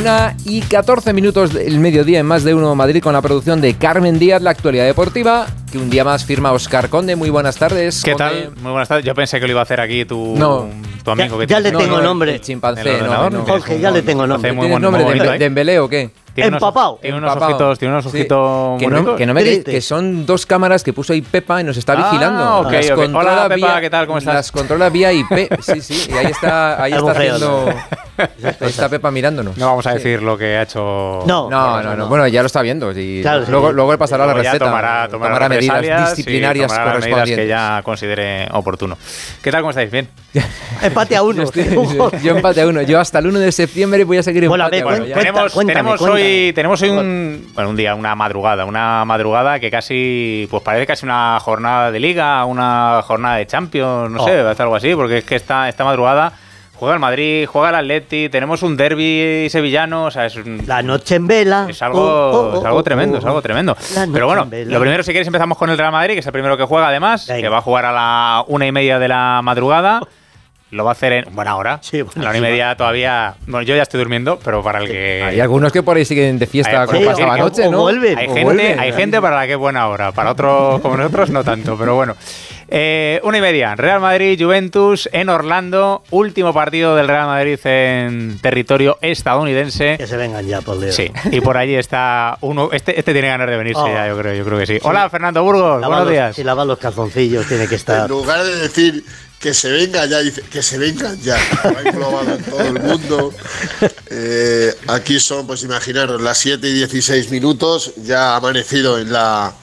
Una y 14 minutos del mediodía en más de uno Madrid con la producción de Carmen Díaz, la actualidad deportiva, que un día más firma Oscar Conde. Muy buenas tardes. ¿Qué tal? Muy buenas tardes. Yo pensé que lo iba a hacer aquí tu, tu amigo. Ya, que ya le tengo nombre. El chimpancé, no, Jorge, ya le tengo nombre. ¿Tienes nombre de, de Embelé o qué? Tiene Empapado. Unos, tiene unos ojitos, tiene unos ojitos que, no, que, no me que son dos cámaras que puso ahí Pepa y nos está vigilando. Ah, okay, las okay. Hola Pepa, vía, ¿qué tal? ¿Cómo estás? Las controla vía IP. Sí, sí, y ahí está, ahí está haciendo. Está Pepa mirándonos. No vamos a decir sí. lo que ha hecho. No, no, no, no, Bueno, ya lo está viendo. Y claro, luego, sí. luego pasará la receta. Tomará, tomará, tomará medidas disciplinarias tomará correspondientes. medidas que ya considere oportuno. ¿Qué tal? ¿Cómo estáis? Bien. empate a uno. yo, yo empate a uno. Yo hasta el 1 de septiembre voy a seguir bueno, empate a ver, a uno. Tenemos, cuéntame, tenemos cuéntame. hoy, tenemos hoy un, bueno, un día, una madrugada, una madrugada que casi, pues parece casi una jornada de liga, una jornada de Champions, no Oh. sé, va a ser algo así, porque es que esta, esta madrugada juega el Madrid, juega el Atleti, tenemos un derby sevillano, o sea, es, un- La noche en vela. es algo, Oh, oh, es algo oh, tremendo, oh, es algo tremendo. Pero bueno, lo primero, si quieres, empezamos con el Real Madrid, que es el primero que juega, además, Venga. que va a jugar a la una y media de la madrugada. Lo va a hacer en buena hora. Sí, buena a la una y hora. media todavía. Bueno, yo ya estoy durmiendo, pero para el que. Hay algunos que por ahí siguen de fiesta Hay- como sí, pasaba anoche, o ¿no? vuelven. Hay O gente, vuelven. hay gente para la que es buena hora, para otros como nosotros no tanto, pero bueno. Eh, una y media, Real Madrid, Juventus en Orlando, último partido del Real Madrid en territorio estadounidense. Que se vengan ya, por Dios. Sí, y por allí está uno, este, este tiene ganas de venirse Oh. ya, yo creo, yo creo que sí. Hola Fernando Burgos, Lavar buenos los- días. Y lavar los calzoncillos tiene que estar. En lugar de decir que se venga ya, dice que se vengan ya. Lo ha englobado en todo el mundo. Eh, aquí son, pues imaginaros, las 7 y 16 minutos. Ya amanecido en la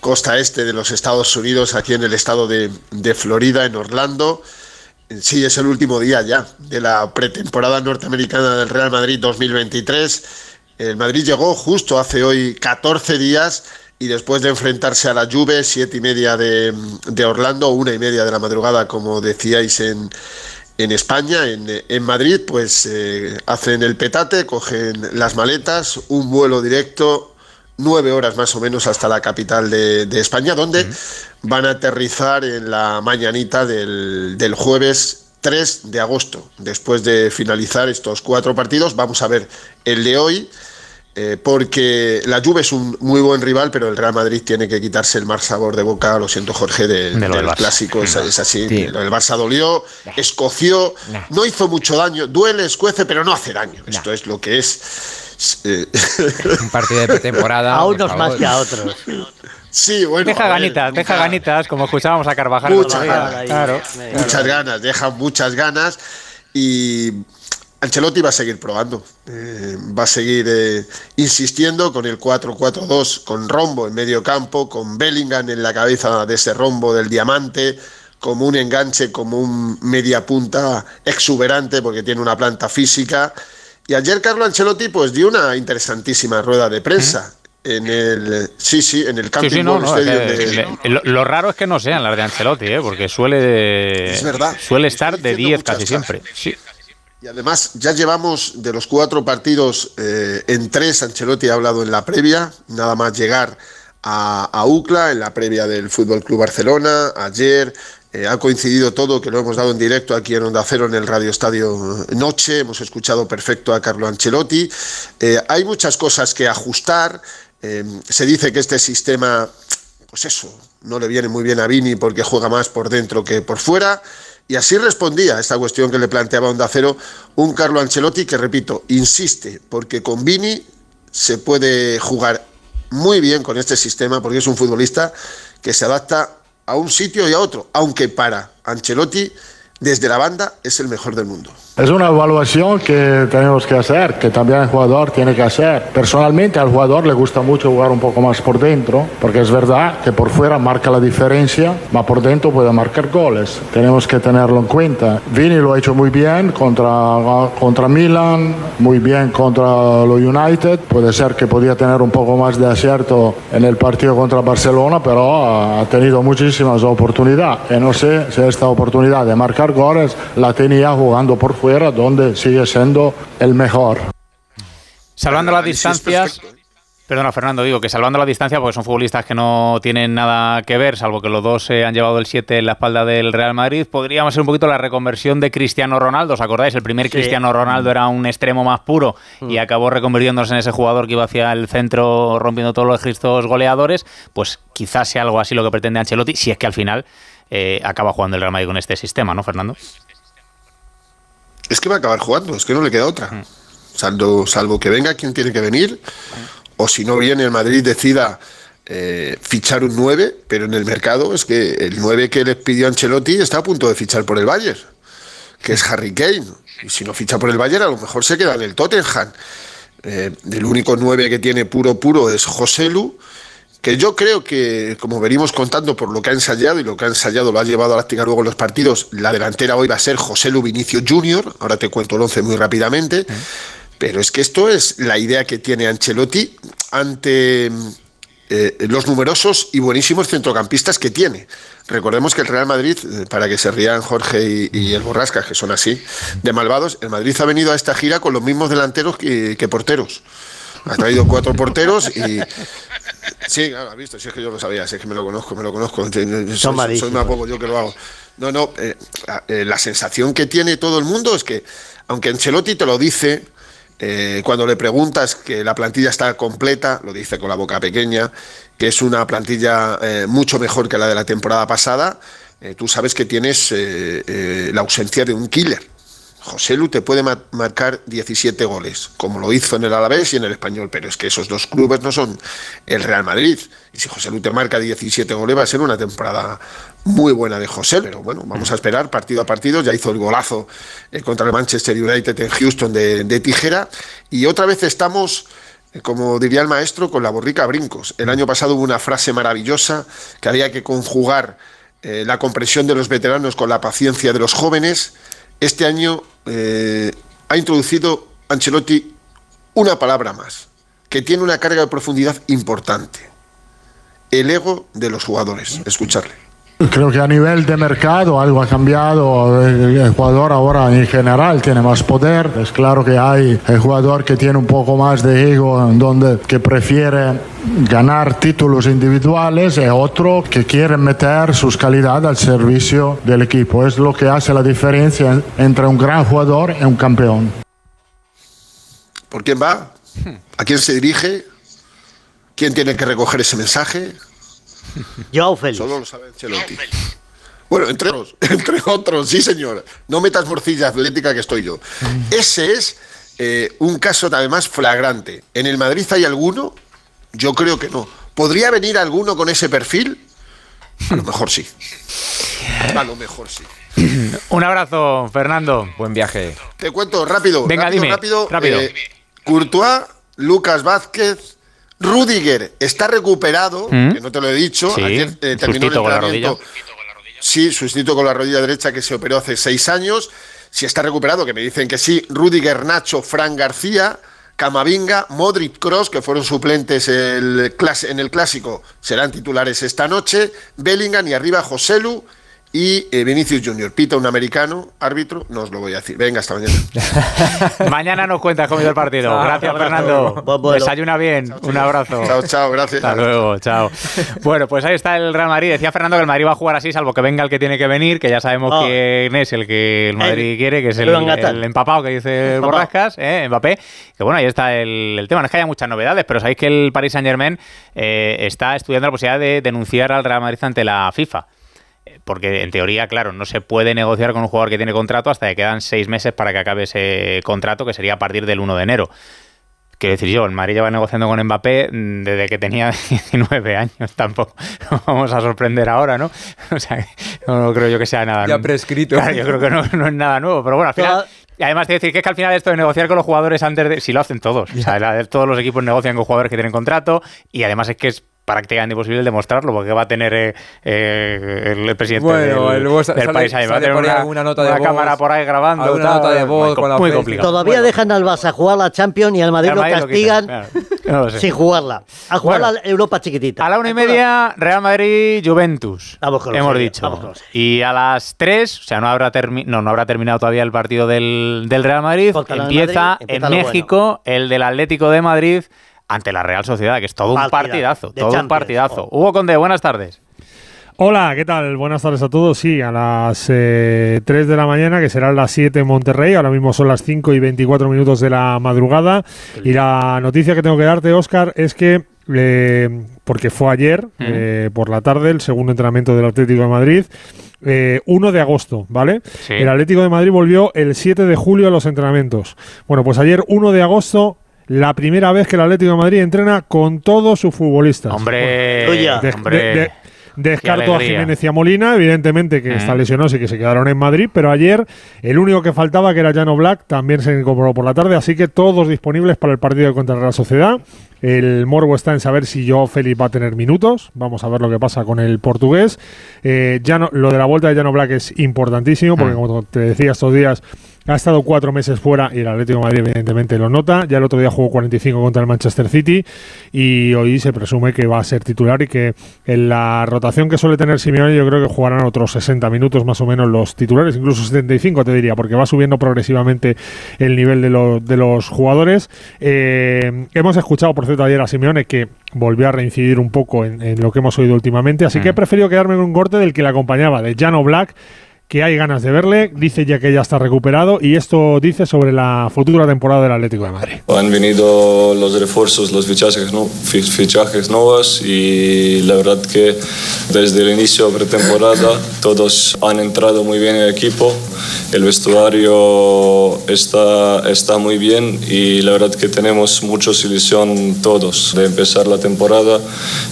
costa este de los Estados Unidos, aquí en el estado de, de Florida, en Orlando. Sí, es el último día ya de la pretemporada norteamericana del Real Madrid 2023. El Madrid llegó justo hace hoy 14 días y después de enfrentarse a la Juve, siete y media de, de Orlando, una y media de la madrugada, como decíais en, en España, en, en Madrid, pues eh, hacen el petate, cogen las maletas, un vuelo directo, nueve horas más o menos hasta la capital de, de España, donde van a aterrizar en la mañanita del, del jueves 3 de agosto. Después de finalizar estos cuatro partidos, vamos a ver el de hoy. Eh, porque la Juve es un muy buen rival, pero el Real Madrid tiene que quitarse el mal sabor de boca, lo siento Jorge, del, De lo del Barça. clásico, es, es así, Sí. del Barça dolió, escoció, no hizo mucho daño, duele, escuece, pero no hace daño, esto es lo que es. Eh, Un partido de pretemporada. A unos más que a otros. sí, bueno. Deja ver, ganitas, deja ganitas, como escuchábamos a Carvajal. el Muchas ganas. Claro. muchas ganas, deja muchas ganas y Ancelotti va a seguir probando, eh, va a seguir eh, insistiendo con el 4-4-2, con Rombo en medio campo, con Bellingham en la cabeza de ese rombo del diamante, como un enganche, como un media punta exuberante porque tiene una planta física. Y ayer Carlo Ancelotti pues dio una interesantísima rueda de prensa. En el, sí, sí, en el Camping sí, no, World no, es Stadium que de- lo, lo raro es que no sean las de Ancelotti, ¿eh? porque suele, Es verdad. suele estar de diciendo 10 muchas casi siempre. Sí. Y además ya llevamos de los cuatro partidos eh, en tres, Ancelotti ha hablado en la previa, nada más llegar a, a UCLA, en la previa del Fútbol Club Barcelona, ayer eh, ha coincidido todo, que lo hemos dado en directo aquí en Onda Cero en el Radio Estadio Noche, hemos escuchado perfecto a Carlo Ancelotti. Eh, hay muchas cosas que ajustar, se dice que este sistema pues eso, no le viene muy bien a Vini porque juega más por dentro que por fuera. Y así respondía a esta cuestión que le planteaba Onda Cero un Carlo Ancelotti que, repito, insiste, porque con Vini se puede jugar muy bien con este sistema, porque es un futbolista que se adapta a un sitio y a otro, aunque para Ancelotti, desde la banda, es el mejor del mundo. Es una evaluación que tenemos que hacer, que también el jugador tiene que hacer. Personalmente al jugador le gusta mucho jugar un poco más por dentro, porque es verdad que por fuera marca la diferencia, pero por dentro puede marcar goles. Tenemos que tenerlo en cuenta. Vini lo ha hecho muy bien contra, contra Milan, muy bien contra lo United. Puede ser que podía tener un poco más de acierto en el partido contra Barcelona, pero ha tenido muchísimas oportunidades. Y no sé si esta oportunidad de marcar goles la tenía jugando por fuera, donde sigue siendo el mejor. Salvando las distancias. Perdona, Fernando, digo que salvando la distancia, porque son futbolistas que no tienen nada que ver, salvo que los dos se han llevado el 7 en la espalda del Real Madrid, podríamos ser un poquito la reconversión de Cristiano Ronaldo. ¿Os acordáis? El primer Cristiano Ronaldo era un extremo más puro y mm. acabó reconvirtiéndose en ese jugador que iba hacia el centro rompiendo todos los registros goleadores. Pues quizás sea algo así lo que pretende Ancelotti, si es que al final eh, acaba jugando el Real Madrid con este sistema, ¿no, Fernando? Es que va a acabar jugando, es que no le queda otra. Mm. Salvo, salvo que venga quien tiene que venir o si no viene el Madrid decida eh, fichar un 9, pero en el mercado es que el 9 que les pidió Ancelotti está a punto de fichar por el Bayern, que es Harry Kane. Y si no ficha por el Bayern, a lo mejor se queda en el Tottenham. Eh, el único 9 que tiene puro puro es José Lu, que yo creo que, como venimos contando por lo que ha ensayado y lo que ha ensayado lo ha llevado a la práctica luego en los partidos, la delantera hoy va a ser José Lu Vinicio Junior, ahora te cuento el 11 muy rápidamente. Pero es que esto es la idea que tiene Ancelotti ante eh, los numerosos y buenísimos centrocampistas que tiene. Recordemos que el Real Madrid, eh, para que se rían Jorge y, el Borrasca, que son así, de malvados, el Madrid ha venido a esta gira con los mismos delanteros que, porteros. Ha traído cuatro porteros y. Sí, claro, ha visto, si es que yo lo sabía, si es que me lo conozco, me lo conozco. Soy, soy más poco yo que lo hago. No, no, eh, la sensación que tiene todo el mundo es que, aunque Ancelotti te lo dice, eh, cuando le preguntas que la plantilla está completa, lo dice con la boca pequeña, que es una plantilla eh, mucho mejor que la de la temporada pasada, eh, tú sabes que tienes la ausencia de un killer. José Lu te puede marcar 17 goles, como lo hizo en el Alavés y en el Español, pero es que esos dos clubes no son el Real Madrid. Y si José Lu te marca 17 goles, va a ser una temporada muy buena de José. Pero bueno, vamos a esperar partido a partido. Ya hizo el golazo eh, contra el Manchester United en Houston de, tijera. Y otra vez estamos eh, como diría el maestro, con la borrica a brincos. El año pasado hubo una frase maravillosa que había que conjugar eh, la comprensión de los veteranos con la paciencia de los jóvenes. Este año eh, ha introducido Ancelotti una palabra más, que tiene una carga de profundidad importante. El ego de los jugadores. Escucharle. Creo que a nivel de mercado algo ha cambiado. El jugador ahora en general tiene más poder. Es claro que hay el jugador que tiene un poco más de ego, donde que prefiere ganar títulos individuales y otro que quiere meter sus calidades al servicio del equipo. Es lo que hace la diferencia entre un gran jugador y un campeón. ¿Por quién va? ¿A quién se dirige? ¿Quién tiene que recoger ese mensaje? Joao Félix. Solo lo sabe Ancelotti. Bueno, entre otros, entre otros, sí señor. No metas morcilla atlética que estoy yo. Ese es eh, un caso además flagrante. ¿En el Madrid hay alguno? Yo creo que no. ¿Podría venir alguno con ese perfil? A lo mejor sí. A lo mejor sí. Un abrazo, Fernando. Buen viaje. Te cuento rápido. Venga, rápido, dime. Rápido. rápido. Eh, Courtois, Lucas Vázquez, Rudiger está recuperado, ¿Mm? que no te lo he dicho, ayer eh, terminó el entrenamiento. Sí, sustituto con la rodilla derecha que se operó hace seis años. Si está recuperado, que me dicen que sí, Rudiger, Nacho, Fran García, Camavinga, Modric Cross, que fueron suplentes el, en el clásico, serán titulares esta noche, Bellingham y arriba Joselu y eh, Vinicius Junior, pita un americano, árbitro, no os lo voy a decir. Venga, hasta mañana. mañana nos cuentas cómo ido el partido. gracias, Fernando. Desayuna bien. Un abrazo. Chao, chao, gracias. Hasta luego, chao. bueno, pues ahí está el Real Madrid. Decía Fernando que el Madrid va a jugar así, salvo que venga el que tiene que venir, que ya sabemos oh. quién es el que el Madrid quiere, que es el, empapado que dice Borrascas, ¿eh? Mbappé. Que bueno, ahí está el, tema. No es que haya muchas novedades, pero sabéis que el Paris Saint Germain eh, está estudiando la posibilidad de denunciar al Real Madrid ante la FIFA porque en teoría, claro, no se puede negociar con un jugador que tiene contrato hasta que quedan seis meses para que acabe ese contrato, que sería a partir del 1 de enero. Quiero decir yo, el Madrid va negociando con Mbappé mm, desde que tenía 19 años, tampoco vamos a sorprender ahora, ¿no? O sea, no creo yo que sea nada Ya prescrito. Claro, yo creo que no, es nada nuevo, pero bueno, al final... Y además, te decir que es que al final esto de negociar con los jugadores antes de... Si lo hacen todos. O sea, todos los equipos negocian con jugadores que tienen contrato y además es que es prácticamente imposible demostrarlo porque va a tener eh, eh, el, presidente del, país ahí va a tener una, nota de cámara por ahí grabando una nota de voz muy, complicado. Todavía dejan al Barça jugar la Champions y al Madrid, lo castigan sin jugarla. A jugar la Europa chiquitita. A la una y media Real Madrid Juventus hemos dicho. y a las tres o sea no habrá no, no habrá terminado todavía el partido del, Real Madrid. Empieza en México el del Atlético de Madrid ante la Real Sociedad, que es todo un partidazo, todo un partidazo. Hugo Conde, buenas tardes. Hola, ¿qué tal? Buenas tardes a todos. Sí, a las 3 eh, de la mañana, que serán las 7 en Monterrey. Ahora mismo son las 5 y 24 minutos de la madrugada. Y la noticia que tengo que darte, Oscar, es que, eh, porque fue ayer, eh, por la tarde, el segundo entrenamiento del Atlético de Madrid, 1 de agosto, ¿vale? El Atlético de Madrid volvió el 7 de julio a los entrenamientos. Bueno, pues ayer, 1 de agosto, la primera vez que el Atlético de Madrid entrena con todos sus futbolistas. Hombre, hombre. Descarto a Jiménez y a Molina, evidentemente que está lesionados y que se quedaron en Madrid, pero ayer el único que faltaba, que era Jano Black, también se incorporó por la tarde, así que todos disponibles para el partido contra la Sociedad. El morbo está en saber si yo Félix va a tener minutos. Vamos a ver lo que pasa con el portugués. Eh, ya no, lo de la vuelta de Jano Black es importantísimo, porque como te decía estos días, ha estado cuatro meses fuera y el Atlético de Madrid evidentemente lo nota. Ya el otro día jugó 45 contra el Manchester City y hoy se presume que va a ser titular y que en la rotación que suele tener Simeone yo creo que jugarán otros 60 minutos más o menos los titulares, incluso 75 te diría, porque va subiendo progresivamente el nivel de, de los jugadores. Eh, hemos escuchado, por cierto, ayer a Simeone que volvió a reincidir un poco en, lo que hemos oído últimamente, así que he mm. preferido quedarme con un corte del que le acompañaba, de Jano Black que hay ganas de verle, dice ya que ya está recuperado y esto dice sobre la futura temporada del Atlético de Madrid. Han venido los refuerzos, los fichajes, ¿no? fichajes nuevos y la verdad que desde el inicio de pretemporada todos han entrado muy bien en el equipo, el vestuario está, está muy bien y la verdad que tenemos mucha ilusión todos de empezar la temporada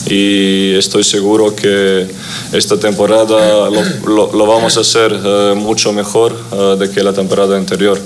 y estoy seguro que esta temporada lo, lo vamos a hacer eh, mucho mejor uh, de que la temporada anterior.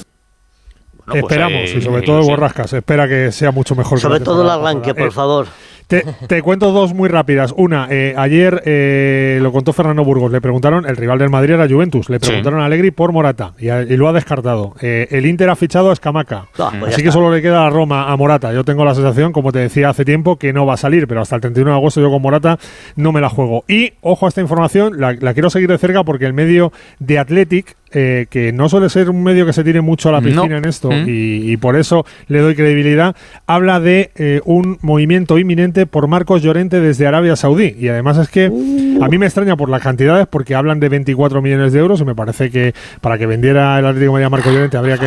Pues, Esperamos, y sobre todo Borrascas, espera que sea mucho mejor. Sobre todo el arranque, por favor. Te, cuento dos muy rápidas. Una, eh, ayer eh, lo contó Fernando Burgos. Le preguntaron, el rival del Madrid era Juventus. Le preguntaron a Allegri por Morata y, lo ha descartado. Eh, el Inter ha fichado a Escamaca. Ah, pues así que solo le queda a Roma a Morata. Yo tengo la sensación, como te decía hace tiempo, que no va a salir, pero hasta el 31 de agosto yo con Morata no me la juego. Y ojo a esta información, la, la quiero seguir de cerca porque el medio de Athletic eh, que no suele ser un medio que se tire mucho a la piscina en esto mm. y, por eso le doy credibilidad, habla de eh, un movimiento inminente por Marcos Llorente desde Arabia Saudí. Y además es que uh. a mí me extraña por las cantidades porque hablan de 24 millones de euros y me parece que para que vendiera el Atlético de Madrid a Marcos Llorente habría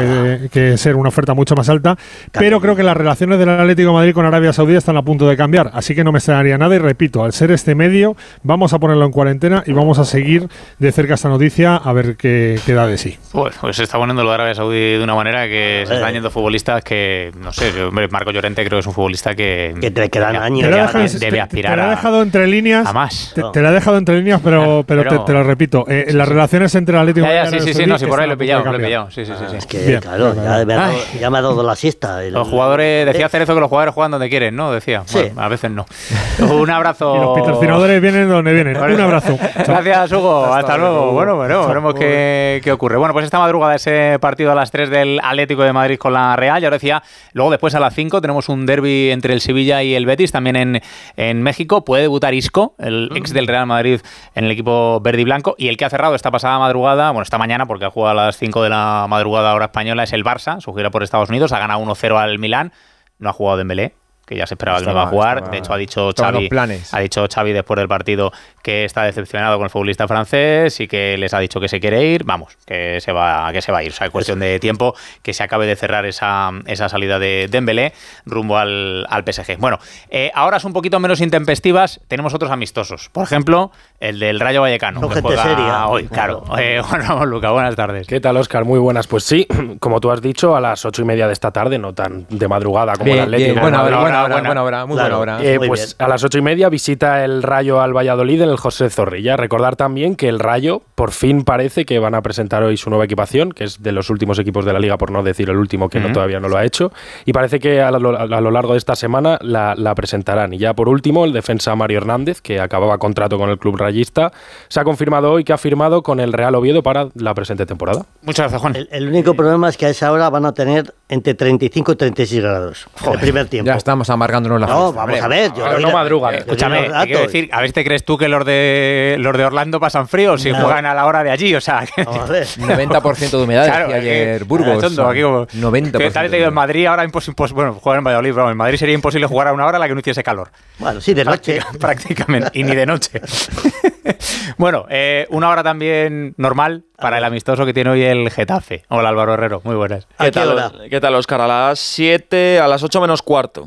que, ser una oferta mucho más alta. Pero creo que las relaciones del Atlético de Madrid con Arabia Saudí están a punto de cambiar. Así que no me extrañaría nada y repito, al ser este medio, vamos a ponerlo en cuarentena y vamos a seguir de cerca esta noticia a ver qué, queda de sí. Pues, pues, se está poniendo lo de Arabia Saudí de una manera que se están yendo futbolistas que, no sé, Marco Llorente creo que es un futbolista que, que te quedan años. debe aspirar te, te, lo ha dejado entre líneas. A más. Te, lo ha dejado entre líneas, pero, pero, te, lo repito. Eh, las relaciones entre el Atlético y Sí, sí, sí, no, sí, por ahí lo he pillado, lo he pillado. Sí, sí, sí. Es que, claro, ya, me ha, ya, me ha dado la siesta. Los jugadores, decía Cerezo que los jugadores juegan donde quieren, ¿no? Decía. Sí. a veces no. Un abrazo. Y los patrocinadores vienen donde vienen. Un abrazo. Gracias, Hugo. Hasta luego. Bueno, bueno, veremos qué ocurre. Bueno, pues esta madrugada ese partido a las 3 del Atlético de Madrid con la Real. Ya lo decía, luego después a las 5 tenemos un derby entre el Sevilla y el Betis, también en, en México. Puede debutar Isco, el ex del Real Madrid en el equipo verde y blanco. Y el que ha cerrado esta pasada madrugada, bueno, esta mañana, porque ha jugado a las 5 de la madrugada hora española, es el Barça, su gira por Estados Unidos. Ha ganado 1-0 al Milán. No ha jugado Dembélé, que ya se esperaba que no iba a jugar. de hecho, ha dicho Xavi, ha dicho Xavi después del partido que está decepcionado con el futbolista francés y que les ha dicho que se quiere ir. Vamos, que se va, que se va a ir. O sea, es cuestión de tiempo que se acabe de cerrar esa, esa salida de Dembélé rumbo al, al PSG. Bueno, eh, ahora es un poquito menos intempestivas. Tenemos otros amistosos. Por ejemplo, el del Rayo Vallecano. que juega hoy, claro. Eh, bueno, Luca, buenas tardes. ¿Qué tal, Oscar? Muy buenas. Pues sí, como tú has dicho, a las ocho y media de esta tarde, no tan de madrugada como el Atlético. Bueno, buena, hora, muy buena hora. Eh, pues a las ocho y media visita el Rayo al Valladolid en el José Zorrilla. Recordar también que el Rayo por fin parece que van a presentar hoy su nueva equipación, que es de los últimos equipos de la liga, por no decir el último que no, todavía no lo ha hecho. Y parece que a lo, largo de esta semana la, presentarán. Y ya por último, el defensa Mario Hernández, que acababa contrato con el club rayista, se ha confirmado hoy que ha firmado con el Real Oviedo para la presente temporada. Muchas gracias, Juan. El, el único problema es que a esa hora van a tener entre 35 y 36 grados. el primer tiempo. Ya estamos amargándonos la No, vamos a ver. Yo no, madrugan. Escúchame, quiero decir, a ver, ¿te crees tú que los de los de Orlando pasan frío si juegan a la hora de allí? O sea, vamos a ver. 90% de humedad claro, ayer Burgos. Tonto, aquí como, 90%. ¿Qué tal te digo en Madrid ahora imposible? Bueno, jugar en Valladolid, pero en Madrid sería imposible jugar a una hora a la que no hiciese calor. Bueno, sí, de noche. Prácticamente, y ni de noche. bueno, eh, una hora también normal para el amistoso que tiene hoy el Getafe. Hola Álvaro Herrero, muy buenas. ¿Qué, tal, ¿Qué tal, Oscar? A las 7, a las 8 menos cuarto.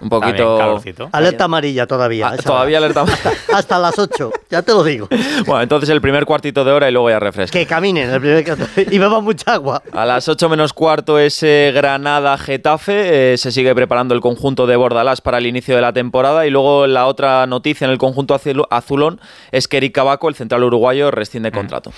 Un poquito. Alerta amarilla todavía. Ah, todavía alerta amarilla. Hasta, las 8, ya te lo digo. Bueno, entonces el primer cuartito de hora y luego ya refresca. Que caminen el primer y beban mucha agua. A las 8 menos cuarto ese Granada-Getafe. Eh, se sigue preparando el conjunto de Bordalás para el inicio de la temporada. Y luego la otra noticia en el conjunto azulón es que Eric Cabaco, el central uruguayo, rescinde mm. contrato.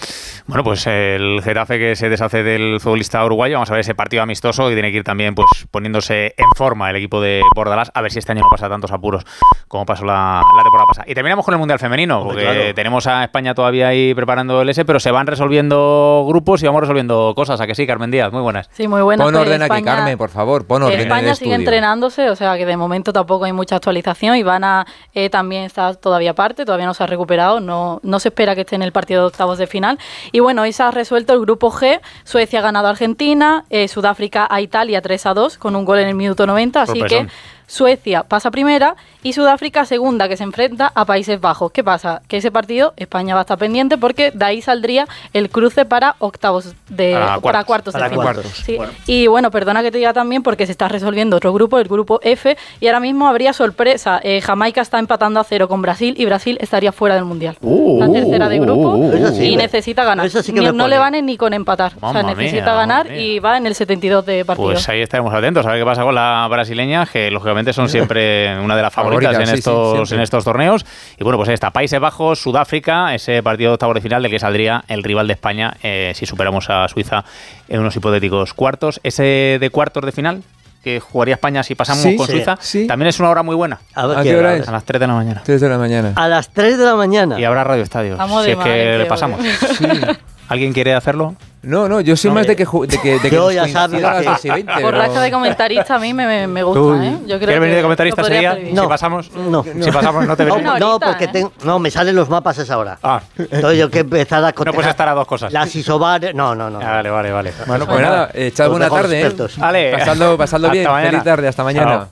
Bueno, pues el Getafe que se deshace del futbolista uruguayo, vamos a ver ese partido amistoso y tiene que ir también pues poniéndose en forma el equipo de Bordalás, a ver si este año no pasa tantos apuros como pasó la, temporada pasada. Y terminamos con el Mundial Femenino, porque tenemos a España todavía ahí preparando el S, pero se van resolviendo grupos y vamos resolviendo cosas, ¿a que sí, Carmen Díaz? Muy buenas. Sí, muy buenas. Pon pues orden aquí, Carmen, por favor, pon orden España sigue entrenándose, o sea que de momento tampoco hay mucha actualización. Ivana eh, también está todavía aparte, todavía no se ha recuperado, no, no se espera que esté en el partido de octavos de final. Y bueno, hoy se ha resuelto el grupo G, Suecia ha ganado a Argentina, eh, Sudáfrica a Italia 3 a 2 con un gol en el minuto 90, así que Suecia pasa primera y Sudáfrica segunda que se enfrenta a Países Bajos. ¿Qué pasa? Que ese partido España va a estar pendiente porque de ahí saldría el cruce para octavos de para cuartos, de final. Y bueno, perdona que te diga también porque se está resolviendo otro grupo, el grupo F, y ahora mismo habría sorpresa. Eh, Jamaica está empatando a cero con Brasil y Brasil estaría fuera del mundial. Uh, la tercera de grupo uh, uh, y necesita ganar. no le van ni con empatar. o sea, necesita ganar y va en el 72 de partido. Pues ahí estaremos atentos a ver qué pasa con la brasileña, que lógicamente son siempre una de las favoritas en, estos, en estos torneos. Y bueno, pues ahí está, Países Bajos, Sudáfrica, ese partido de octavo de final del que saldría el rival de España eh, si superamos a Suiza en unos hipotéticos cuartos. Ese de cuartos de final, que jugaría España si pasamos con Suiza, también es una hora muy buena. ¿A, qué hora es? A las 3 de la mañana. 3 de la mañana. A las 3 de la mañana. Y habrá Radio Estadio. si es que le pasamos. ¿Alguien quiere hacerlo? No, no, yo soy más de que, de que, de que yo ya sabes racha de comentarista a mí me, me gusta, ¿eh? Yo creo ¿Quieres venir de comentarista sería? No. Si pasamos, no. Si pasamos no te venimos. No, no, porque ¿eh? no, me salen los mapas a esa hora. Ah. Entonces yo que empezar a No puedes estar a dos cosas. Las isobares, no, no, no. Ah, vale, vale, vale. Bueno, pues nada, echad buena tarde, ¿eh? Vale. Pasando, pasando bien. Feliz tarde, hasta mañana.